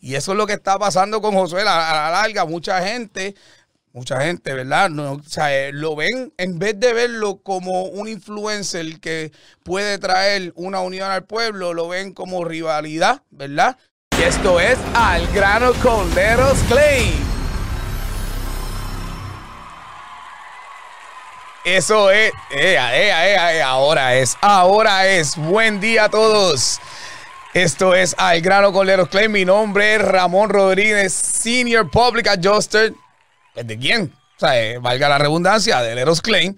Y eso es lo que está pasando con Josué a la larga. Mucha gente mucha gente, ¿verdad? No, o sea, eh, lo ven, en vez de verlo como un influencer que puede traer una unión al pueblo, lo ven como rivalidad, ¿verdad? Y esto es Al Grano con Clay. Eso es, ahora es, ahora es. Buen día a todos. Esto es Al Grano con Leros Clay. Mi nombre es Ramón Rodríguez, Senior Public Adjuster ¿De quién? O sea, eh, valga la redundancia, de Eros Klein.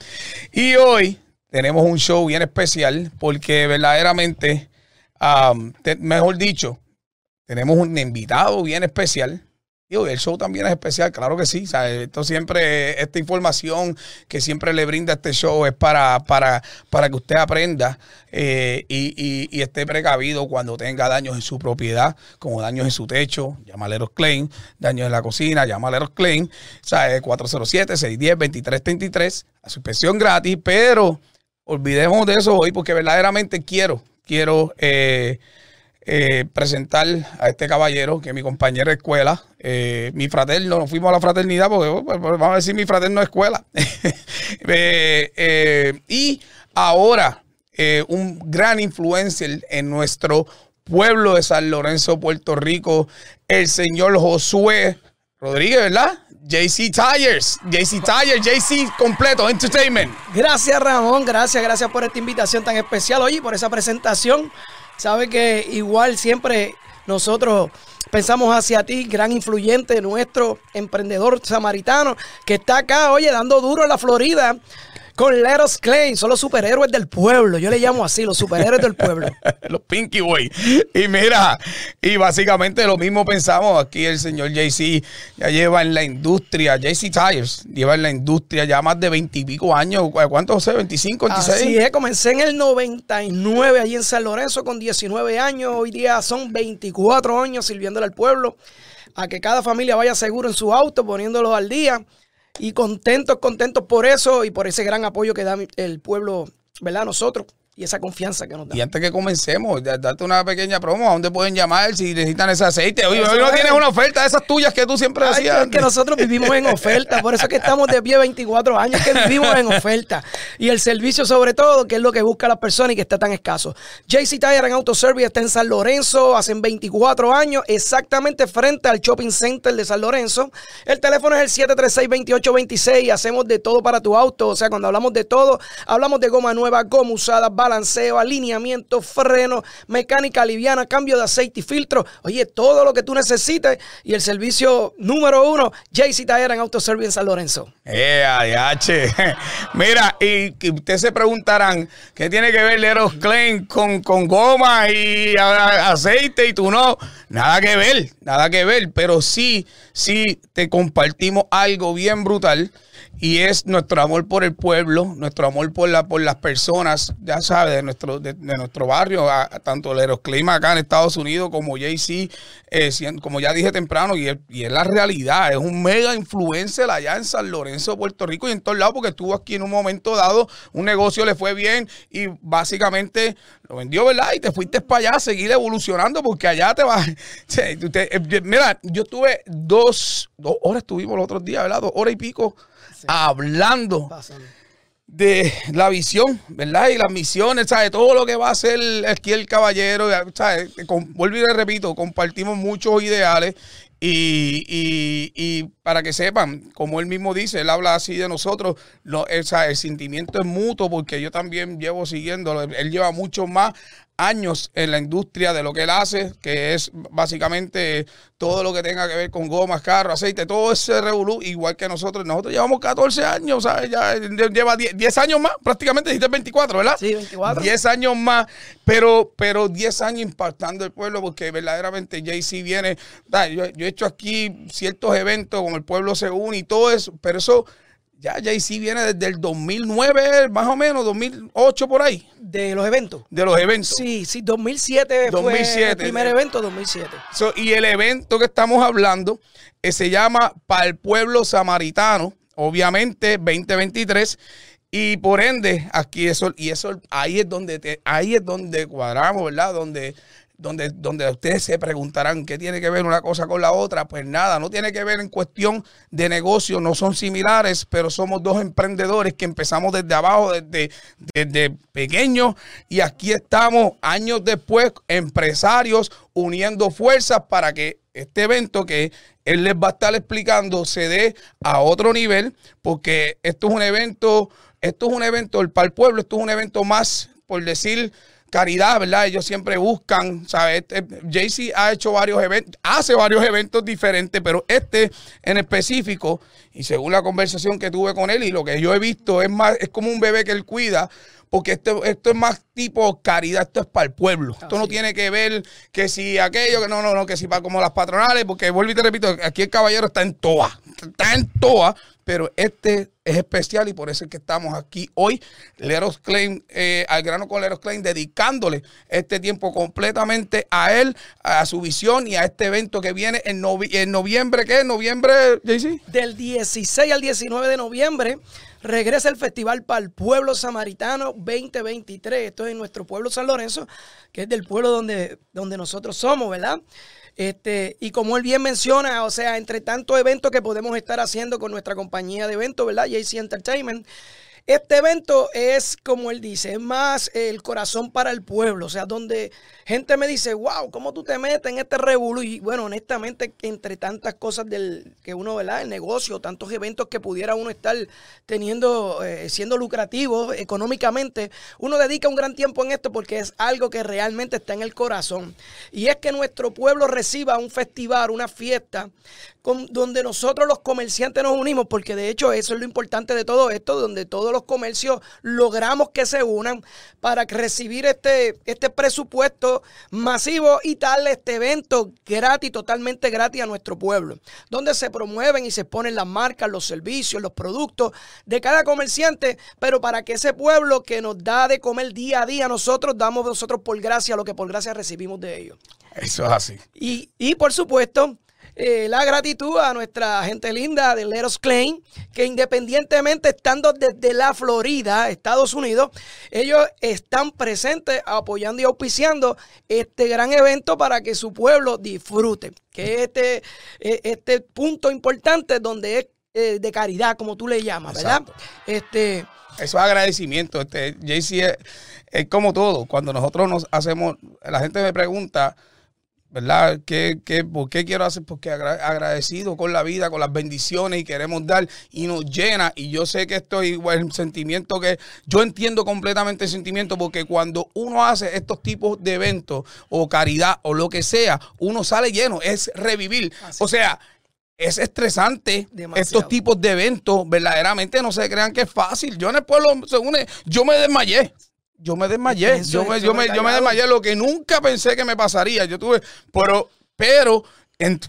Y hoy tenemos un show bien especial porque verdaderamente, mejor dicho, tenemos un invitado bien especial el show también es especial, claro que sí. esto siempre, esta información que siempre le brinda este show es para, para, para que usted aprenda eh, y, esté precavido cuando tenga daños en su propiedad, como daños en su techo, llamaleros claim, daños en la cocina, llamaleros claim. Sea, 407-610-2333, a su inspección gratis, pero olvidemos de eso hoy porque verdaderamente quiero, quiero... Eh, eh, presentar a este caballero, que es mi compañero de escuela, eh, mi fraterno, nos fuimos a la fraternidad porque oh, pues, pues, vamos a decir mi fraterno de escuela. Eh, y ahora, un gran influencer en nuestro pueblo de San Lorenzo, Puerto Rico, el señor Josué Rodríguez, ¿verdad? JC Tires, JC Tires, JC completo, Entertainment. Gracias Ramón, gracias, gracias por esta invitación tan especial hoy, por esa presentación. Sabe que igual siempre nosotros pensamos hacia ti, gran influyente, nuestro emprendedor samaritano, que está acá, oye, dando duro en la Florida con Let Us Claim. Son los superhéroes del pueblo. Yo le llamo así, los superhéroes del pueblo. los Pinky Boy. Y mira, y básicamente lo mismo pensamos aquí el señor JC. Ya lleva en la industria, JC Tires, lleva en la industria ya más de veintipico años. ¿Cuántos sé? ¿25, 26? Así es, comencé en el 99 allí en San Lorenzo con 19 años. Hoy día son 24 años sirviéndole al pueblo. A que cada familia vaya seguro en su auto, poniéndolo al día y contentos, contentos por eso y por ese gran apoyo que da el pueblo, ¿verdad? Nosotros y esa confianza que nos da. Y antes que comencemos, darte una pequeña promo, ¿a dónde pueden llamar si necesitan ese aceite? Hoy no tienes una oferta de esas tuyas que tú siempre decías. Es que nosotros vivimos en oferta, por eso es que estamos de pie 24 años, que vivimos en oferta. Y el servicio sobre todo, que es lo que busca la persona y que está tan escaso. JC Tire en Auto Service está en San Lorenzo, hacen 24 años, exactamente frente al Shopping Center de San Lorenzo. El teléfono es el 736-2826 hacemos de todo para tu auto. O sea, cuando hablamos de todo, hablamos de goma nueva, goma usada, balanceo, alineamiento, freno, mecánica liviana, cambio de aceite y filtro. Oye, todo lo que tú necesites y el servicio número uno, JC Tire en Autoservice en San Lorenzo. Eh, Mira, y ustedes se preguntarán, ¿qué tiene que ver Leros Klein con, con goma y aceite y tú no? Nada que ver, nada que ver, pero sí, sí te compartimos algo bien brutal y es nuestro amor por el pueblo, nuestro amor por, la, por las personas, ya sabes, de nuestro, de, nuestro barrio, tanto el Aeroclima acá en Estados Unidos como JC, eh, como ya dije temprano, y es, la realidad, es un mega influencer allá en San Lorenzo, Puerto Rico y en todos lados, porque estuvo aquí en un momento dado, un negocio le fue bien y básicamente lo vendió, ¿verdad? Y te fuiste para allá a seguir evolucionando porque allá te vas. Eh, mira, yo tuve dos, dos horas, estuvimos los otros días, ¿verdad? Dos horas y pico hablando de la visión, ¿verdad? Y las misiones, ¿sabes? Todo lo que va a hacer aquí el caballero, ¿sabes? vuelvo y le repito, compartimos muchos ideales y, y, para que sepan, como él mismo dice, él habla así de nosotros, lo, el sentimiento es mutuo porque yo también llevo siguiendo, él lleva mucho más años en la industria de lo que él hace, que es básicamente todo lo que tenga que ver con gomas, carros, aceite, todo ese revolú, igual que nosotros. Nosotros llevamos 14 años, ¿sabes? Ya lleva 10, años más, prácticamente dijiste 24, ¿verdad? Sí, 24. 10 años más, pero, pero 10 años impactando el pueblo, porque verdaderamente JC viene, yo, yo he hecho aquí ciertos eventos como el pueblo se une y todo eso, pero eso ya Jay-Z viene desde el 2009, más o menos, 2008 por ahí. De los eventos. De los eventos. Sí, sí, 2007, 2007 fue el primer evento, 2007. y el evento que estamos hablando eh, se llama Para el Pueblo Samaritano, obviamente 2023. Y por ende, aquí eso, y eso, ahí es donde ahí es donde cuadramos, ¿verdad? Donde donde, donde ustedes se preguntarán qué tiene que ver una cosa con la otra. Pues nada, no tiene que ver en cuestión de negocio, no son similares, pero somos dos emprendedores que empezamos desde abajo, desde, desde pequeños, y aquí estamos años después, empresarios uniendo fuerzas para que este evento que él les va a estar explicando se dé a otro nivel, porque esto es un evento, esto es un evento para el pueblo, esto es un evento más, por decir, caridad, ¿verdad? Ellos siempre buscan, ¿sabes? Este, Jaycee ha hecho varios eventos, hace varios eventos diferentes, pero este en específico, y según la conversación que tuve con él y lo que yo he visto, es más, es como un bebé que él cuida, porque esto, esto es más tipo caridad, esto es para el pueblo. esto no tiene que ver que si aquello, que no, no, no, que si para como las patronales, porque vuelvo y te repito, aquí el caballero está en toa, está en toa, pero este es especial y por eso es que estamos aquí hoy, Leros Claim, eh, al grano con Leros Claim, dedicándole este tiempo completamente a él, a su visión y a este evento que viene en, en noviembre, ¿qué? ¿Noviembre, JC? Del 16 al 19 de noviembre regresa el Festival para el Pueblo Samaritano 2023. Esto es en nuestro pueblo San Lorenzo, que es del pueblo donde, donde nosotros somos, ¿verdad? Este, y como él bien menciona, o sea, entre tantos eventos que podemos estar haciendo con nuestra compañía de eventos, ¿verdad? JC Entertainment, este evento es, como él dice, es más el corazón para el pueblo, o sea, donde gente me dice, wow, ¿cómo tú te metes en este revuelo? Y bueno, honestamente, entre tantas cosas del que uno, ¿verdad? El negocio, tantos eventos que pudiera uno estar teniendo, eh, siendo lucrativo económicamente, uno dedica un gran tiempo en esto porque es algo que realmente está en el corazón. Y es que nuestro pueblo reciba un festival, una fiesta, donde nosotros los comerciantes nos unimos, porque de hecho eso es lo importante de todo esto, donde todos los comercios logramos que se unan para recibir este, este presupuesto masivo y darle este evento gratis, totalmente gratis a nuestro pueblo, donde se promueven y se ponen las marcas, los servicios, los productos de cada comerciante, pero para que ese pueblo que nos da de comer día a día, nosotros damos nosotros por gracia lo que por gracia recibimos de ellos. Eso es así. Y, y por supuesto, eh, la gratitud a nuestra gente linda de Leros Klein, que independientemente estando desde la Florida, Estados Unidos, ellos están presentes apoyando y auspiciando este gran evento para que su pueblo disfrute. Que es este, eh, este punto importante donde es eh, de caridad, como tú le llamas, ¿verdad? Este. Eso es agradecimiento. Este, JC es como todo. Cuando nosotros nos hacemos, la gente me pregunta, ¿verdad? ¿Qué, qué, por qué quiero hacer? Porque agradecido con la vida, con las bendiciones y queremos dar y nos llena. Y yo sé que esto es el sentimiento que yo entiendo completamente el sentimiento porque cuando uno hace estos tipos de eventos o caridad o lo que sea, uno sale lleno, es revivir. O sea, es estresante estos tipos de eventos, verdaderamente no se crean que es fácil. Yo en el pueblo, según yo me desmayé yo me desmayé. yo me, yo, me, yo me desmayé, lo que nunca pensé que me pasaría. Yo tuve, pero, pero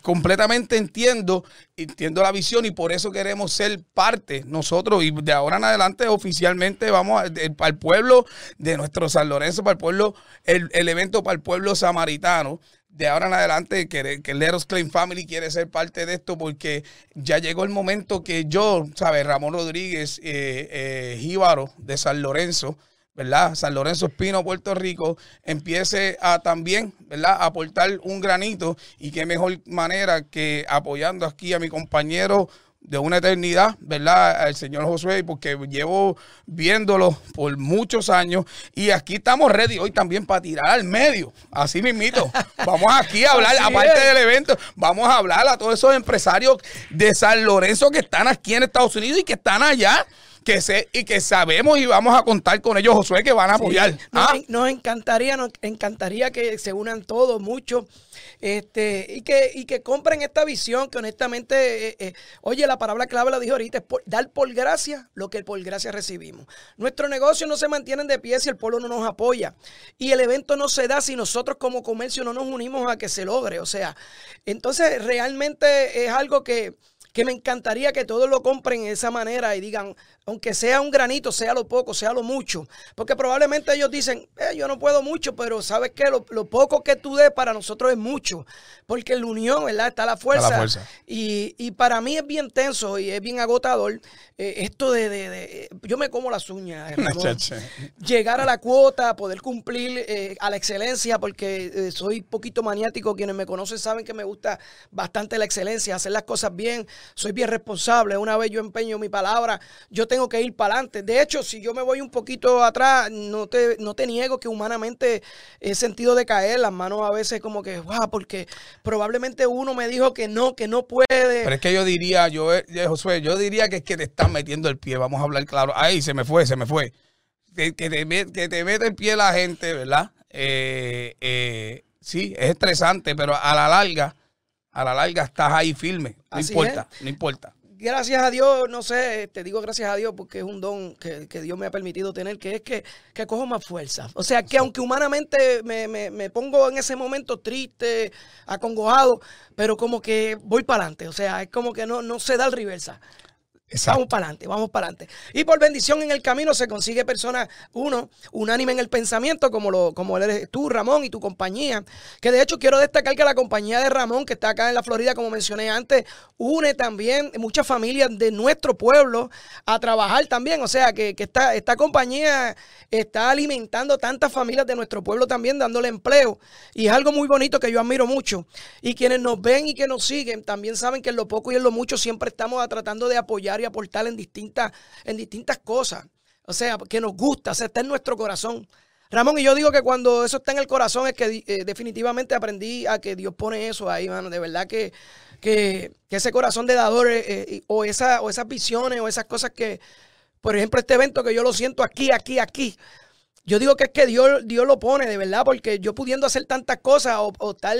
completamente entiendo, entiendo la visión y por eso queremos ser parte nosotros y de ahora en adelante oficialmente vamos para el pueblo de nuestro San Lorenzo, para el pueblo, el, evento para el pueblo samaritano. De ahora en adelante, que, que Leros Claim Family quiere ser parte de esto porque ya llegó el momento que yo, ¿sabes? Ramón Rodríguez, eh, eh, Jíbaro de San Lorenzo, ¿verdad? San Lorenzo Espino, Puerto Rico, empiece a también, ¿verdad? aportar un granito y qué mejor manera que apoyando aquí a mi compañero de una eternidad, ¿verdad? El señor Josué, porque llevo viéndolo por muchos años y aquí estamos ready hoy también para tirar al medio, así mismito. Vamos aquí a hablar, aparte del evento, vamos a hablar a todos esos empresarios de San Lorenzo que están aquí en Estados Unidos y que están allá que sé y que sabemos y vamos a contar con ellos, Josué, que van a apoyar. ¿Ah? Nos, encantaría, nos encantaría que se unan todos mucho este, y, que, y que compren esta visión que honestamente, eh, eh, oye, la palabra clave la dijo ahorita, es dar por gracia lo que por gracia recibimos. Nuestro negocio no se mantiene de pie si el pueblo no nos apoya. Y el evento no se da si nosotros como comercio no nos unimos a que se logre. O sea, entonces realmente es algo que que me encantaría que todos lo compren de esa manera y digan, aunque sea un granito, sea lo poco, sea lo mucho. Porque probablemente ellos dicen, eh, yo no puedo mucho, pero sabes que lo, lo, poco que tú des para nosotros es mucho. Porque en la unión, ¿verdad? Está la fuerza. Está la fuerza. Y, y, para mí es bien tenso y es bien agotador eh, esto de, de, de, Yo me como las uñas. llegar a la cuota, poder cumplir eh, a la excelencia, porque eh, soy poquito maniático. Quienes me conocen saben que me gusta bastante la excelencia, hacer las cosas bien. Soy bien responsable. Una vez yo empeño mi palabra, yo tengo que ir para adelante. De hecho, si yo me voy un poquito atrás, no te, no te niego que humanamente he sentido de caer, las manos a veces como que, wow, porque probablemente uno me dijo que no, que no puede. Pero es que yo diría, yo, eh, Josué, yo diría que es que te están metiendo el pie, vamos a hablar claro. Ahí se me fue, se me fue. Que, que, te, que te mete el pie la gente, ¿verdad? Eh, eh, sí, es estresante, pero a la larga, a la larga estás ahí firme. No Así importa, es. no importa gracias a Dios, no sé, te digo gracias a Dios porque es un don que, que Dios me ha permitido tener, que es que, que cojo más fuerza. O sea, que aunque humanamente me, me, me pongo en ese momento triste, acongojado, pero como que voy para adelante. O sea, es como que no, no se da el reversa. Vamos para adelante, vamos para adelante. Y por bendición en el camino se consigue personas, uno, unánime en el pensamiento, como, lo, como eres tú, Ramón, y tu compañía. Que de hecho quiero destacar que la compañía de Ramón, que está acá en la Florida, como mencioné antes, une también muchas familias de nuestro pueblo a trabajar también. O sea, que, que esta, esta compañía está alimentando tantas familias de nuestro pueblo también, dándole empleo. Y es algo muy bonito que yo admiro mucho. Y quienes nos ven y que nos siguen también saben que en lo poco y en lo mucho siempre estamos tratando de apoyar y aportar en distintas, en distintas cosas. O sea, que nos gusta, o sea, está en nuestro corazón. Ramón, y yo digo que cuando eso está en el corazón es que eh, definitivamente aprendí a que Dios pone eso ahí, mano. De verdad que, que, ese corazón de dador eh, eh, o, esa, o esas visiones o esas cosas que, por ejemplo, este evento que yo lo siento aquí, aquí, aquí. Yo digo que es que Dios, Dios lo pone, de verdad, porque yo pudiendo hacer tantas cosas o, o estar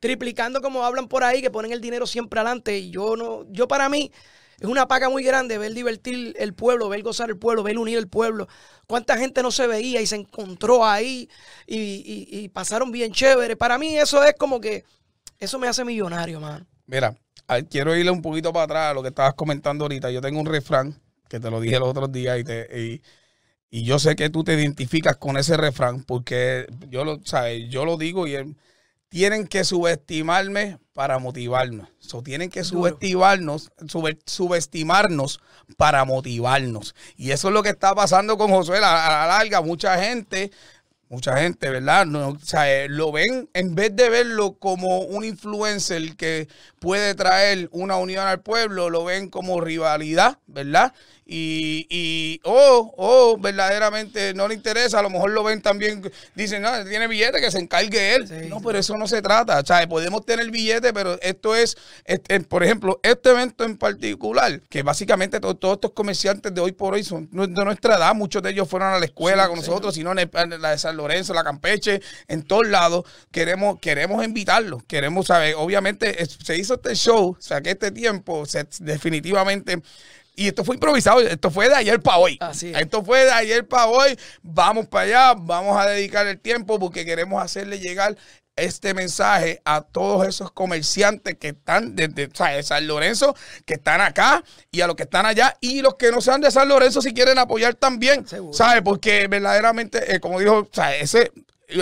triplicando como hablan por ahí, que ponen el dinero siempre adelante, y yo no, yo para mí, es una paga muy grande ver divertir el pueblo, ver gozar el pueblo, ver unir el pueblo. ¿Cuánta gente no se veía y se encontró ahí y, y, pasaron bien chévere? Para mí eso es como que, eso me hace millonario, man. Mira, quiero irle un poquito para atrás a lo que estabas comentando ahorita. Yo tengo un refrán que te lo dije los otros días y, te, y, yo sé que tú te identificas con ese refrán porque yo lo, sabes, yo lo digo y... tienen que subestimarme para motivarnos. So, tienen que subestimarnos, sub, subestimarnos para motivarnos. Y eso es lo que está pasando con Josué a, a la larga. Mucha gente Mucha gente, ¿verdad? No, o sea, eh, lo ven, en vez de verlo como un influencer que puede traer una unión al pueblo, lo ven como rivalidad, ¿verdad? Y, y oh, oh, verdaderamente no le interesa, a lo mejor lo ven también, dicen, no, tiene billete, que se encargue él. Sí. No, pero eso no se trata, o sea, podemos tener billete, pero esto es, este, por ejemplo, este evento en particular, que básicamente todo, todos estos comerciantes de hoy por hoy son de nuestra edad, muchos de ellos fueron a la escuela sí, con sí. nosotros, sino en la de San Lorenzo, la Campeche, en todos lados, queremos, queremos invitarlos, queremos saber, obviamente se hizo este show, o sea, que este tiempo, se, definitivamente y esto fue improvisado, esto fue de ayer para hoy. Así es. Esto fue de ayer para hoy. Vamos para allá, vamos a dedicar el tiempo porque queremos hacerle llegar este mensaje a todos esos comerciantes que están desde de San Lorenzo, que están acá y a los que están allá y los que no sean de San Lorenzo si quieren apoyar también, ¿sabes? Porque verdaderamente, eh, como dijo, sea, ese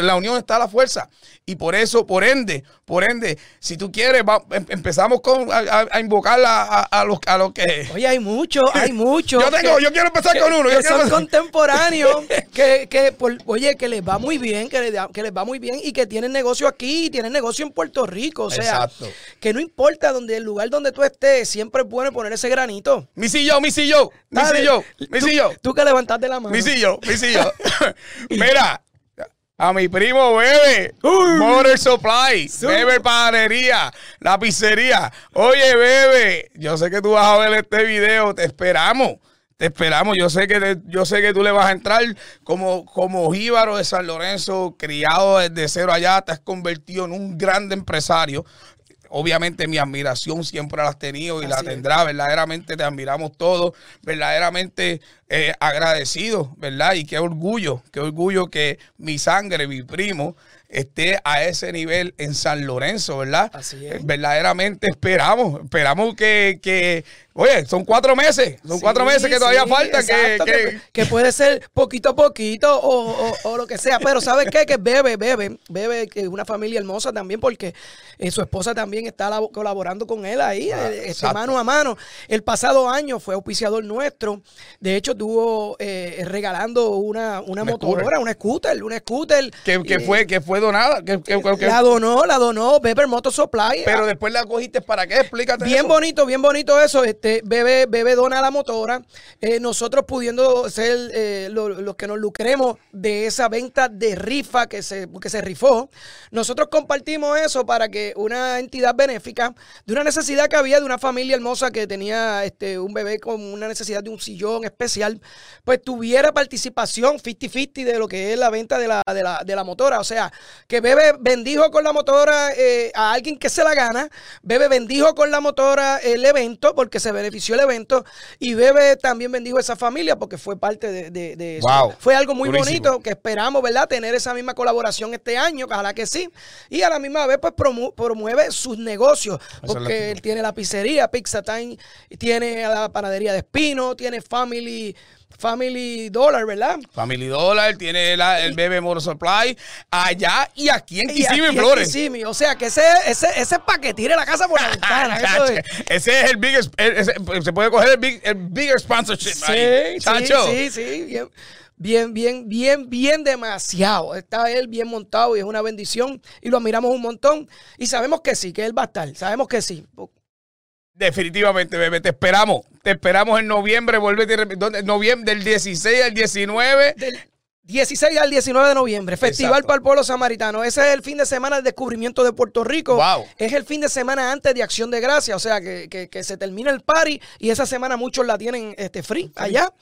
la unión está a la fuerza. Y por eso, por ende, por ende, si tú quieres, va, em, empezamos con, a, a invocar a, a, los, a los que. Oye, hay muchos, hay muchos. yo tengo, que, yo quiero empezar que, con uno. Que yo son contemporáneos, que, que por, oye, que les va muy bien, que les, que les va muy bien y que tienen negocio aquí, tienen negocio en Puerto Rico. O sea, Exacto. que no importa donde el lugar donde tú estés, siempre es bueno poner ese granito. Mi sillo, mi sillo, mi sillo, mi sillo. Tú, tú que levantaste la mano. Mi sillo, mi sillo. Mira. A mi primo Bebe, Uy. Motor Supply, sí. Bebe Panadería, la pizzería. Oye, Bebe, yo sé que tú vas a ver este video, te esperamos. Te esperamos, yo sé que te, yo sé que tú le vas a entrar como, como jíbaro de San Lorenzo, criado desde cero allá, te has convertido en un grande empresario obviamente mi admiración siempre la has tenido y Así la tendrá, es. verdaderamente te admiramos todos, verdaderamente eh, agradecidos, ¿verdad? Y qué orgullo, qué orgullo que mi sangre, mi primo, esté a ese nivel en San Lorenzo, ¿verdad? Así es. Verdaderamente esperamos, esperamos que, que oye, son cuatro meses, son cuatro meses que todavía sí, falta, que, exacto, que- que puede ser poquito a poquito o, o- o lo que sea. Pero ¿sabes qué? Que Bebe, Bebe, Bebe, que es una familia hermosa también porque eh, su esposa también está labo- colaborando con él ahí, Ah, eh, este, mano a mano. El pasado año fue auspiciador nuestro. De hecho, estuvo eh, regalando una, una Un motora, scooter. una scooter, una scooter. que, que eh, fue, que fue donada. Que, La donó, la donó Beber Motor Supply. pero después la cogiste para qué, explícate. Bien eso. bonito, bien bonito eso. Este, bebé, bebé dona la motora. Eh, nosotros pudiendo ser eh, lo- los que nos lucremos de esa venta de rifa que se, que se rifó, nosotros compartimos eso para que una entidad benéfica, de una necesidad que había de una familia hermosa que tenía este, un bebé con una necesidad de un sillón especial, pues tuviera participación 50-50 de lo que es la venta de la, de la, de la motora. O sea, que Bebe bendijo con la motora eh, a alguien que se la gana, Bebe bendijo con la motora el evento porque se benefició el evento y Bebe también bendijo a esa familia porque fue parte de, de- de eso. Wow. Fue algo muy Durísimo. bonito que esperamos, ¿verdad? Tener esa misma colaboración este año, ojalá que sí. Y a la misma vez, pues promu- promueve sus negocios porque que- él tiene la pizzería, Pizza Time, tiene la panadería de Espino, tiene Family, Family Dollar, ¿verdad? Family Dollar, tiene la- el Bebe Motor Supply allá y aquí en Kissimmee, aquí en Flores. Kissimmee. O sea, que ese, ese, ese es para que tire la casa por la ventana. es. Ese es el ese- se puede coger el, big, el bigger sponsorship ahí. Sí, Chacho. sí, sí, sí, bien, bien, bien, bien, bien demasiado. Está él bien montado y es una bendición y lo admiramos un montón y sabemos que sí, que él va a estar, sabemos que sí. Definitivamente, bebé, te esperamos. Te esperamos en noviembre, vuelve noviembre del 16 al 19. Del 16 al 19 de noviembre, Festival Exacto. para el Pueblo Samaritano. Ese es el fin de semana del descubrimiento de Puerto Rico. Wow. Es el fin de semana antes de Acción de Gracia, o sea que, que- que se termina el party y esa semana muchos la tienen este, free allá.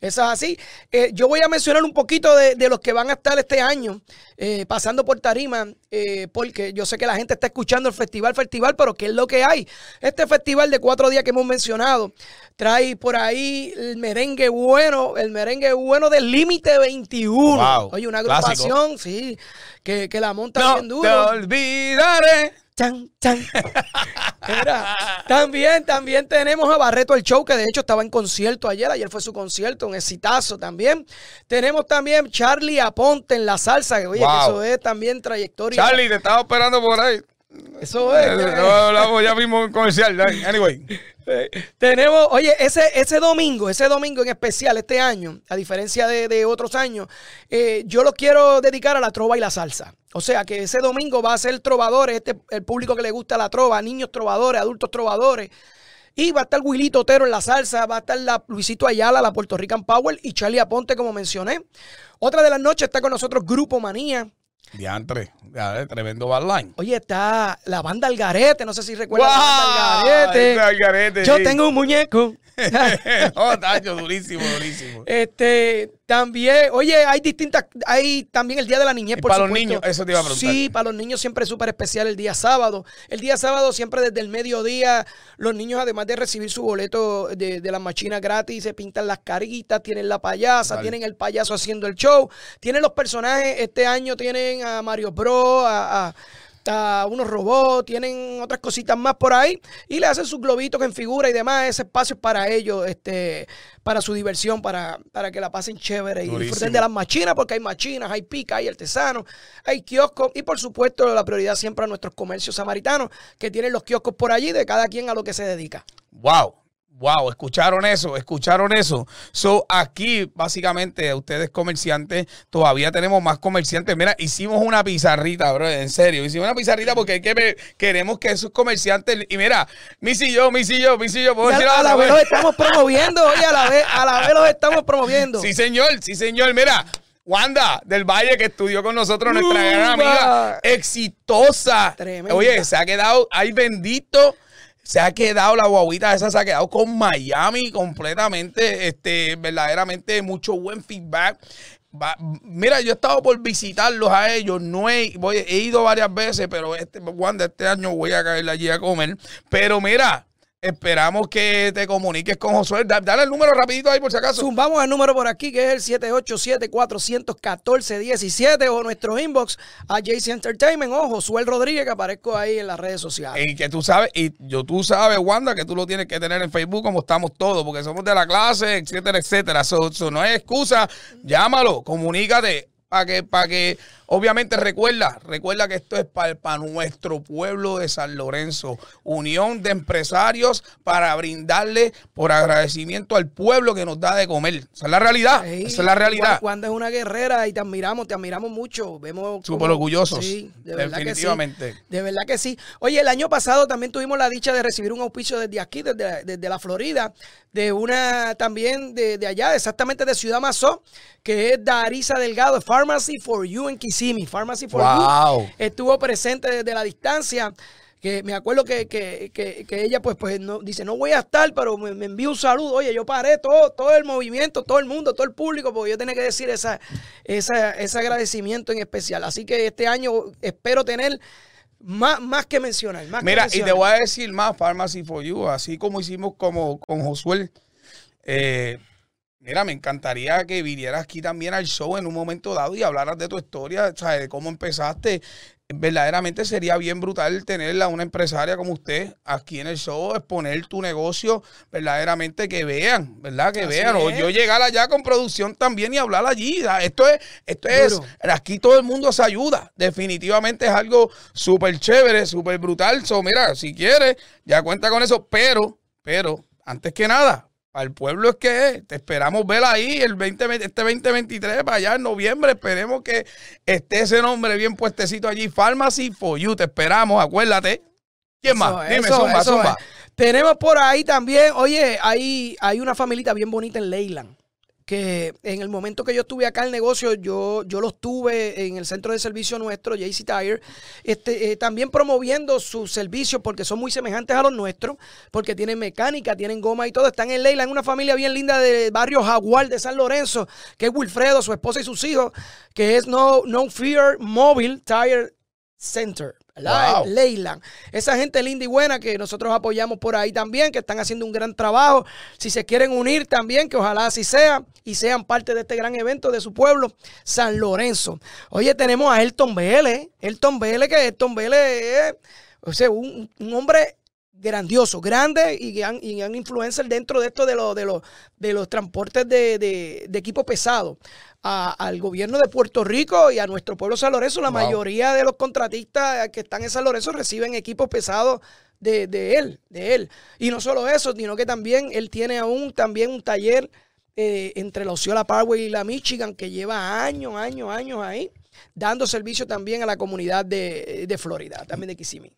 Eso es así. Eh, yo voy a mencionar un poquito de, de los que van a estar este año eh, pasando por Tarima, eh, porque yo sé que la gente está escuchando el festival, festival, pero ¿qué es lo que hay? Este festival de cuatro días que hemos mencionado trae por ahí el merengue bueno, el merengue bueno del límite 21. Wow, Oye, una clásico. agrupación, sí, que, que la monta No bien te duro. olvidaré. Chan, chan. Mira, también, también tenemos a Barreto el Show, que de hecho estaba en concierto ayer. Ayer fue su concierto, un exitazo también. Tenemos también Charlie Aponte en la salsa, que oye, Wow. que eso es también trayectoria. Charlie, te estaba esperando por ahí. Eso es. Eh, no hablamos ya mismo en comercial. Anyway. Eh, Tenemos, oye, ese, ese domingo, ese domingo en especial este año, a diferencia de, de otros años, eh, yo lo quiero dedicar a la trova y la salsa. O sea que ese domingo va a ser trovadores, este, el público que le gusta la trova, niños trovadores, adultos trovadores. Y va a estar Wilito Otero en la salsa, va a estar la Luisito Ayala, la Puerto Rican Power y Charlie Aponte, como mencioné. Otra de las noches está con nosotros Grupo Manía. Diantre, ya, tremendo barline. Oye, está la banda Algarete, no sé si recuerdan la banda Algarete. Yo sí. tengo un muñeco. oh, tacho, durísimo, durísimo. Este, también, oye, hay distintas, hay también el Día de la Niñez, Y por para los niños, eso te iba a preguntar. Sí, para los niños siempre es súper especial el día sábado. El día sábado siempre desde el mediodía, los niños además de recibir su boleto de, de las machinas gratis, se pintan las caritas, tienen la payasa, Vale. tienen el payaso haciendo el show, tienen los personajes, este año tienen a Mario Bros, a... a- a unos robots, tienen otras cositas más por ahí y le hacen sus globitos en figura y demás. Ese espacio es para ellos, este, para su diversión, para, para que la pasen chévere y disfruten de las machinas, porque hay machinas, hay pica, hay artesanos, hay kioscos y por supuesto la prioridad siempre a nuestros comercios samaritanos que tienen los kioscos por allí de cada quien a lo que se dedica. Wow. Wow, escucharon eso, escucharon eso. So, aquí, básicamente, ustedes comerciantes, todavía tenemos más comerciantes. Mira, hicimos una pizarrita, bro, en serio. Hicimos una pizarrita porque hay que ver- queremos que esos comerciantes. Y mira, Missy y yo, Missy y yo, Missy y yo, ¿puedo Y a, a algo? la vez los estamos promoviendo, oye, a la vez, a la vez los estamos promoviendo. Sí, señor, sí, señor. Mira, Wanda del Valle que estudió con nosotros, nuestra gran amiga, exitosa. Tremenda. Oye, se ha quedado, ay bendito, se ha quedado la guaguita esa, se ha quedado con Miami completamente, este, verdaderamente mucho buen feedback. Va- mira, yo he estado por visitarlos a ellos, no he, voy, he ido varias veces, pero este, Wanda, este año voy a caer allí a comer. Pero mira, Esperamos que te comuniques con Josué. Da- Dale el número rapidito ahí por si acaso. Zumbamos el número por aquí, que es el 787-414-17 o nuestro inbox a JC Entertainment o Josué Rodríguez, que aparezco ahí en las redes sociales. Y que tú sabes, y yo tú sabes, Wanda, que tú lo tienes que tener en Facebook como estamos todos, porque somos de la clase, etcétera, etcétera. Eso no hay excusa. Llámalo, comunícate. Para que, para que, obviamente recuerda, recuerda que esto es para nuestro pueblo de San Lorenzo. Unión de empresarios para brindarle por agradecimiento al pueblo que nos da de comer. Esa es la realidad. Sí, Esa es la realidad. Wanda es una guerrera y te admiramos, te admiramos mucho. Vemos Súper orgullosos. Sí, de verdad que sí. definitivamente. De verdad que sí. Oye, el año pasado también tuvimos la dicha de recibir un auspicio desde aquí, desde, desde la Florida, de una también de, de allá, exactamente de Ciudad Mazó, que es Darisa Delgado, Pharmacy for You en Kissimmee. Pharmacy for Wow. You estuvo presente desde la distancia. Que me acuerdo que, que- que- que ella pues, pues no, dice, no voy a estar, pero me, me envió un saludo. Oye, yo paré todo, todo el movimiento, todo el mundo, todo el público, porque yo tenía que decir esa, esa, ese agradecimiento en especial. Así que este año espero tener más, más que mencionar. Más que Mira, y te voy a decir más, Pharmacy for You, así como hicimos como con Josué. eh, mira, me encantaría que vinieras aquí también al show en un momento dado y hablaras de tu historia, ¿sabes? De cómo empezaste. Verdaderamente sería bien brutal tener a una empresaria como usted aquí en el show, exponer tu negocio, verdaderamente que vean, ¿verdad? Que Así vean. O yo llegar allá con producción también y hablar allí. Esto es, esto es, Duro. aquí todo el mundo se ayuda. Definitivamente es algo súper chévere, súper brutal. So, mira, si quieres, ya cuenta con eso. Pero, pero, antes que nada, al pueblo es que es. Te esperamos ver ahí el 20, este 2023, para allá en noviembre. Esperemos que esté ese nombre bien puestecito allí. Pharmacy for You. Te esperamos, acuérdate. ¿Quién más? Eso Dime, eso zumba, eso. Tenemos por ahí también, oye, hay, hay una familita bien bonita en Leyland. Que en el momento que yo estuve acá el negocio, yo, yo los tuve en el centro de servicio nuestro, JC Tire, este, eh, también promoviendo sus servicios porque son muy semejantes a los nuestros, porque tienen mecánica, tienen goma y todo. Están en Leyland, una familia bien linda del barrio Jaguar de San Lorenzo, que es Wilfredo, su esposa y sus hijos, que es No, no Fear Mobile Tire Center. Wow. Leyland. Esa gente linda y buena que nosotros apoyamos por ahí también, que están haciendo un gran trabajo. Si se quieren unir también, que ojalá así sea y sean parte de este gran evento de su pueblo, San Lorenzo. Oye, tenemos a Elton Vélez. Elton Vélez, que Elton Vélez es o sea, un, un hombre grandioso, grande y gran, y influencer dentro de esto de, los de, los de los transportes de, de, de equipo pesado. A- al gobierno de Puerto Rico y a nuestro pueblo San Lorenzo, la Wow. mayoría de los contratistas que están en San Lorenzo reciben equipos pesados de, de él, de él. Y no solo eso, sino que también él tiene aún también un taller eh, entre la Osceola Parkway y la Michigan que lleva años, años, años ahí, dando servicio también a la comunidad de, de Florida, también de Kissimmee.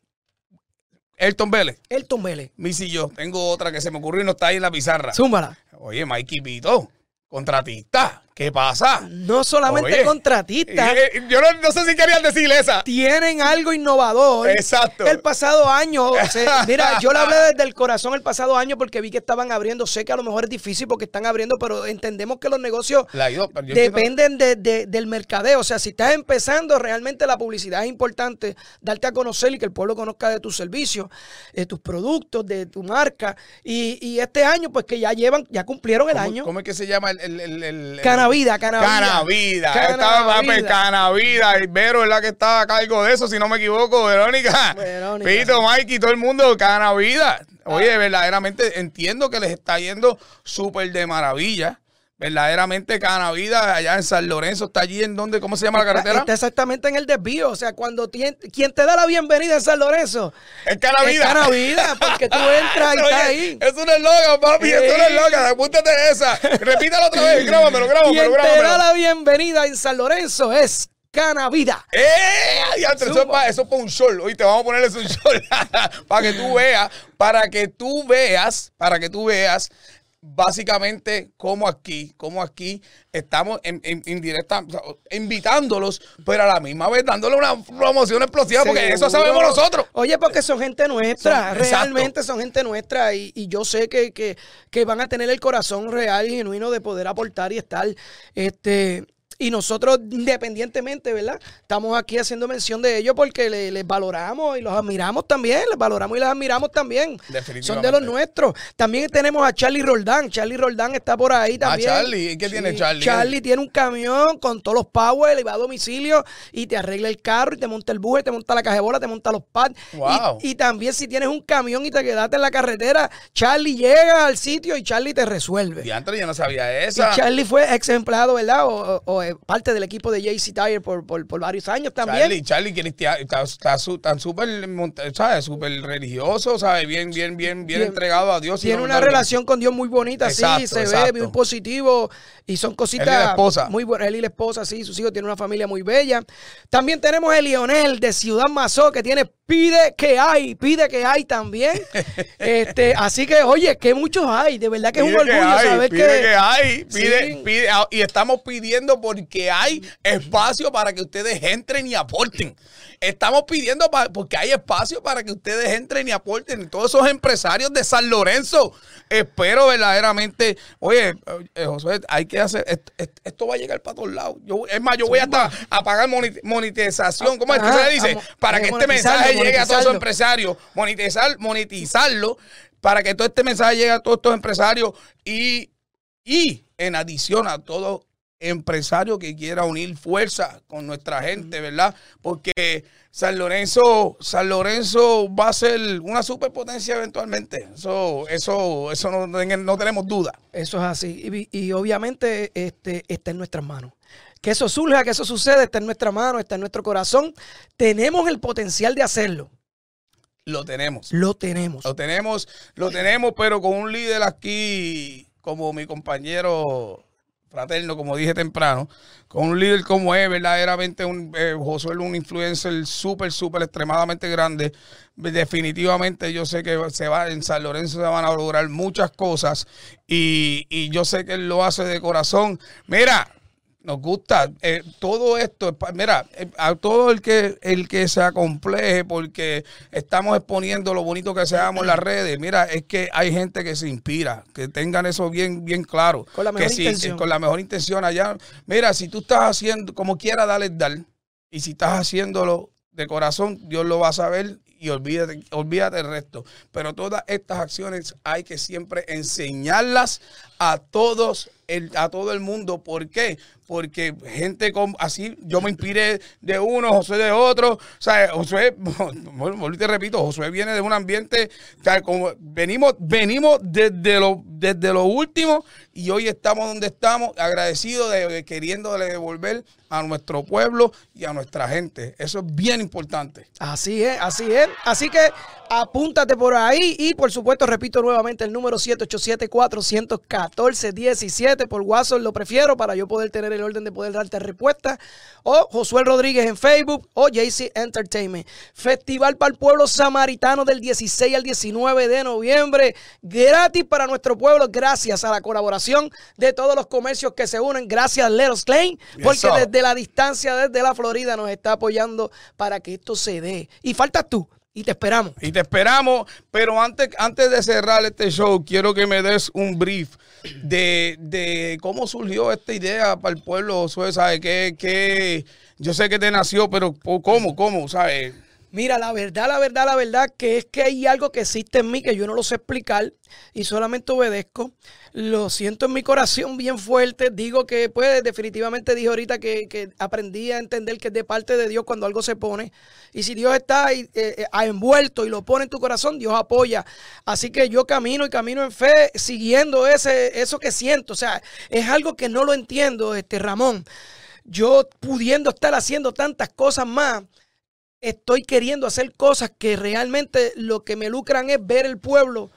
Elton Vélez, Elton Vélez. Missy y yo. Tengo otra que se me ocurrió y no está ahí en la pizarra. Zúmbala. Oye, Mikey Pito, contratista. ¿Qué pasa? No solamente Oye, contratistas, Yo no, no sé si querían decir esa. tienen algo innovador. Exacto. El pasado año, se- mira, yo le hablé desde el corazón el pasado año porque vi que estaban abriendo. Sé que a lo mejor es difícil porque están abriendo, pero entendemos que los negocios dependen de- de- del mercadeo. O sea, si estás empezando, realmente la publicidad es importante, darte a conocer y que el pueblo conozca de tus servicios, de tus productos, de tu marca. Y, y este año, pues que ya llevan, ya cumplieron el ¿Cómo, año. ¿Cómo es que se llama el. el, el, el- el- Canavida, Canavida. Canavida. Canavida. Estaba papi, Canavida. Y Vero es la que está a cargo de eso, si no me equivoco, Verónica. Verónica. Pito, Mikey, todo el mundo, Canavida. Oye, verdaderamente entiendo que les está yendo súper de maravilla. Verdaderamente Canavida allá en San Lorenzo está allí en donde, ¿cómo se llama la Está, carretera? está exactamente en el desvío. O sea, cuando quien te da la bienvenida en San Lorenzo Es Canavida. es Canavida, porque tú entras y Oye, estás ahí. Es un eslogan, papi, es un eslogan. Apúntate esa. Repítalo otra vez, grábamelo, grábamelo, Quien te da la bienvenida en San Lorenzo es Canavida. ¡Eh! diantre, eso, es para, eso es para un short. Oye, te vamos a ponerle un short para que tú veas, para que tú veas, para que tú veas básicamente cómo aquí, cómo aquí estamos en, en- en directa, invitándolos, pero a la misma vez dándole una promoción explosiva, porque eso sabemos nosotros. Oye, porque son gente nuestra, Son- realmente son gente nuestra y, y yo sé que, que- que van a tener el corazón real y genuino de poder aportar y estar este, Y nosotros, independientemente, ¿verdad? Estamos aquí haciendo mención de ellos porque le- les valoramos y los admiramos también. Les valoramos y les admiramos también. Definitivamente. Son de los nuestros. También tenemos a Charlie Roldán. Charlie Roldán está por ahí también. Ah, Charlie. ¿Y qué tiene Charlie? Charlie tiene un camión con todos los power y va a domicilio y te arregla el carro y te monta el buje, te monta la caja de bola, te monta los pads. Wow. Y, y también si tienes un camión y te quedaste en la carretera, Charlie llega al sitio y Charlie te resuelve. Diantre, yo no sabía Y esa. Charlie fue ex empleado, ¿verdad? O- o, eh, parte del equipo de JC Tire por, por, por varios años también. Charlie, Charlie cristiano, está, está tan súper, ¿sabes? Súper religioso, ¿sabes? Bien, bien, bien, bien entregado a Dios. Tiene no- una relación con Dios muy bonita, sí, Exacto, se ve muy positivo y son cositas Él y la esposa. muy buenas. Él y la esposa, sí, sus hijos tienen una familia muy bella. También tenemos a Lionel de Ciudad Mazó que tiene Pide que hay, pide que hay también. este, así que, oye, que muchos hay, de verdad que es un orgullo hay, saber pide que, que hay, pide, Sí. pide- ah, y estamos pidiendo porque hay espacio para que ustedes entren y aporten. Estamos pidiendo pa- porque hay espacio para que ustedes entren y aporten. Todos esos empresarios de San Lorenzo, espero verdaderamente, oye, eh, Josué, hay que hacer, esto, esto va a llegar para todos lados. Yo, es más, yo voy hasta a pagar monetización, ¿cómo es que Ajá, se le dice? Para que este mensaje llegue a todos esos empresarios, monetizar, monetizarlo, para que todo este mensaje llegue a todos estos empresarios y, y en adición a todo empresario que quiera unir fuerza con nuestra gente, ¿verdad? Porque San Lorenzo, San Lorenzo va a ser una superpotencia eventualmente. Eso, eso, eso no, no tenemos duda. Eso es así. Y, y obviamente este, está en nuestras manos. Que eso surja, que eso suceda, está en nuestra mano, está en nuestro corazón. Tenemos el potencial de hacerlo. Lo tenemos. Lo tenemos. Lo tenemos, lo tenemos, pero con un líder aquí, como mi compañero fraterno, como dije temprano, con un líder como es, verdaderamente un eh, Josué un influencer súper, súper, extremadamente grande. Definitivamente yo sé que se va en San Lorenzo se van a lograr muchas cosas y, y yo sé que él lo hace de corazón. Mira, nos gusta eh, todo esto. es pa- Mira, eh, a todo el que el que se acompleje porque estamos exponiendo lo bonito que seamos en las redes. Mira, es que hay gente que se inspira, que tengan eso bien bien claro. Con la mejor que si- intención. con la mejor intención allá. Mira, si tú estás haciendo como quiera, dale dar. Y si estás haciéndolo de corazón, Dios lo va a saber y olvídate, olvídate el resto. Pero todas estas acciones hay que siempre enseñarlas a todos, el, a todo el mundo. ¿Por qué? Porque gente con, así, yo me inspiré de uno, José de otro. O sea, Josué, y te repito, Josué viene de un ambiente, o sea, como venimos, venimos desde lo, desde lo último y hoy estamos donde estamos, agradecidos de, de queriéndole devolver a nuestro pueblo y a nuestra gente. Eso es bien importante. Así es, así es. Así que apúntate por ahí y por supuesto repito nuevamente el número 787-414-17 por WhatsApp lo prefiero para yo poder tener el orden de poder darte respuesta o Josué Rodríguez en Facebook o JC Entertainment. Festival para el pueblo samaritano del 16 al 19 de noviembre, gratis para nuestro pueblo gracias a la colaboración de todos los comercios que se unen, gracias Leros Klein, porque desde la distancia, desde la Florida nos está apoyando para que esto se dé. Y faltas tú y te esperamos. Y te esperamos, pero antes, antes de cerrar este show, quiero que me des un brief de, de cómo surgió esta idea para el pueblo, Josué, ¿sabes? Que, que yo sé que te nació, pero ¿cómo? ¿Cómo? ¿Sabes? Mira, la verdad, la verdad, la verdad, que es que hay algo que existe en mí que yo no lo sé explicar y solamente obedezco. Lo siento en mi corazón bien fuerte. Digo que, pues, definitivamente dije ahorita que, que aprendí a entender que es de parte de Dios cuando algo se pone. Y si Dios está eh, eh, envuelto y lo pone en tu corazón, Dios apoya. Así que yo camino y camino en fe siguiendo ese, eso que siento. O sea, es algo que no lo entiendo, este Ramón. Yo pudiendo estar haciendo tantas cosas más estoy queriendo hacer cosas que realmente lo que me lucran es ver el pueblo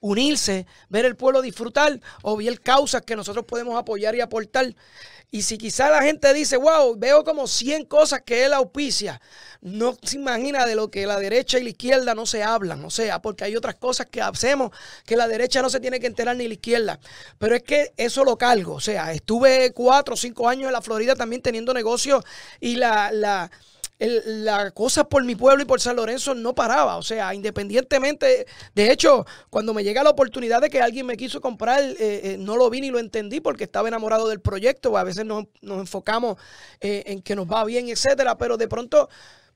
unirse, ver el pueblo disfrutar o ver causas que nosotros podemos apoyar y aportar. Y si quizá la gente dice, wow, veo como 100 cosas que él auspicia, no se imagina de lo que la derecha y la izquierda no se hablan, o sea, porque hay otras cosas que hacemos que la derecha no se tiene que enterar ni la izquierda. Pero es que eso lo cargo, o sea, estuve cuatro o cinco años en la Florida también teniendo negocios y la, la, la cosa por mi pueblo y por San Lorenzo no paraba. O sea, independientemente, de hecho, cuando me llega la oportunidad de que alguien me quiso comprar, eh, eh, no lo vi ni lo entendí porque estaba enamorado del proyecto. A veces nos, nos enfocamos eh, en que nos va bien, etcétera, pero de pronto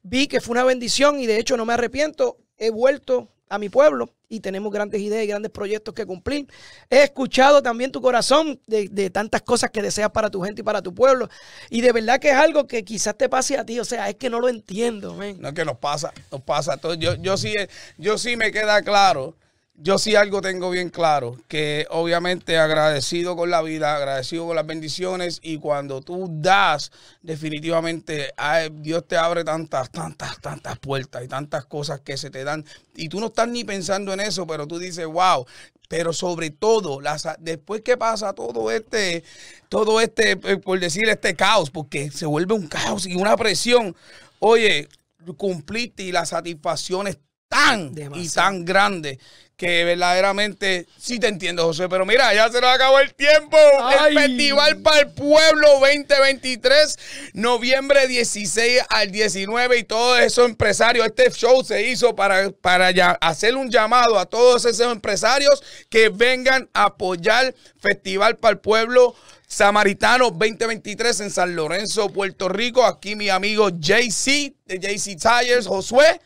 vi que fue una bendición y de hecho no me arrepiento. He vuelto a mi pueblo y tenemos grandes ideas y grandes proyectos que cumplir. He escuchado también tu corazón de, de tantas cosas que deseas para tu gente y para tu pueblo. Y de verdad que es algo que quizás te pase a ti. O sea, es que no lo entiendo. No es que nos pasa, nos pasa. todo. Yo, yo sí, yo sí me queda claro, yo sí algo tengo bien claro, que obviamente agradecido con la vida, agradecido con las bendiciones y cuando tú das, definitivamente Dios te abre tantas, tantas, tantas puertas y tantas cosas que se te dan. Y tú no estás ni pensando en eso, pero tú dices, wow, pero sobre todo, después que pasa todo este, todo este, eh, por decir, este caos, porque se vuelve un caos y una presión, oye, cumpliste y la satisfacción es tan y tan grande que verdaderamente sí te entiendo, José. Pero mira, ya se nos acabó el tiempo. Ay. El Festival para el Pueblo 2023, noviembre 16 al 19. Y todos esos empresarios, este show se hizo para, para ya hacer un llamado a todos esos empresarios que vengan a apoyar Festival para el Pueblo. Samaritano 2023 en San Lorenzo, Puerto Rico. Aquí mi amigo JC de JC Tires, Josué.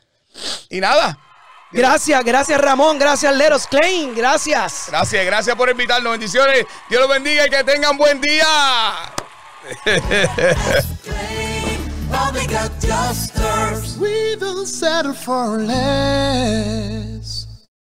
Y nada, Gracias, gracias Ramón, gracias Leros Klein, gracias. gracias, gracias por invitarnos. Bendiciones. Dios los bendiga y que tengan buen día. We will settle for less.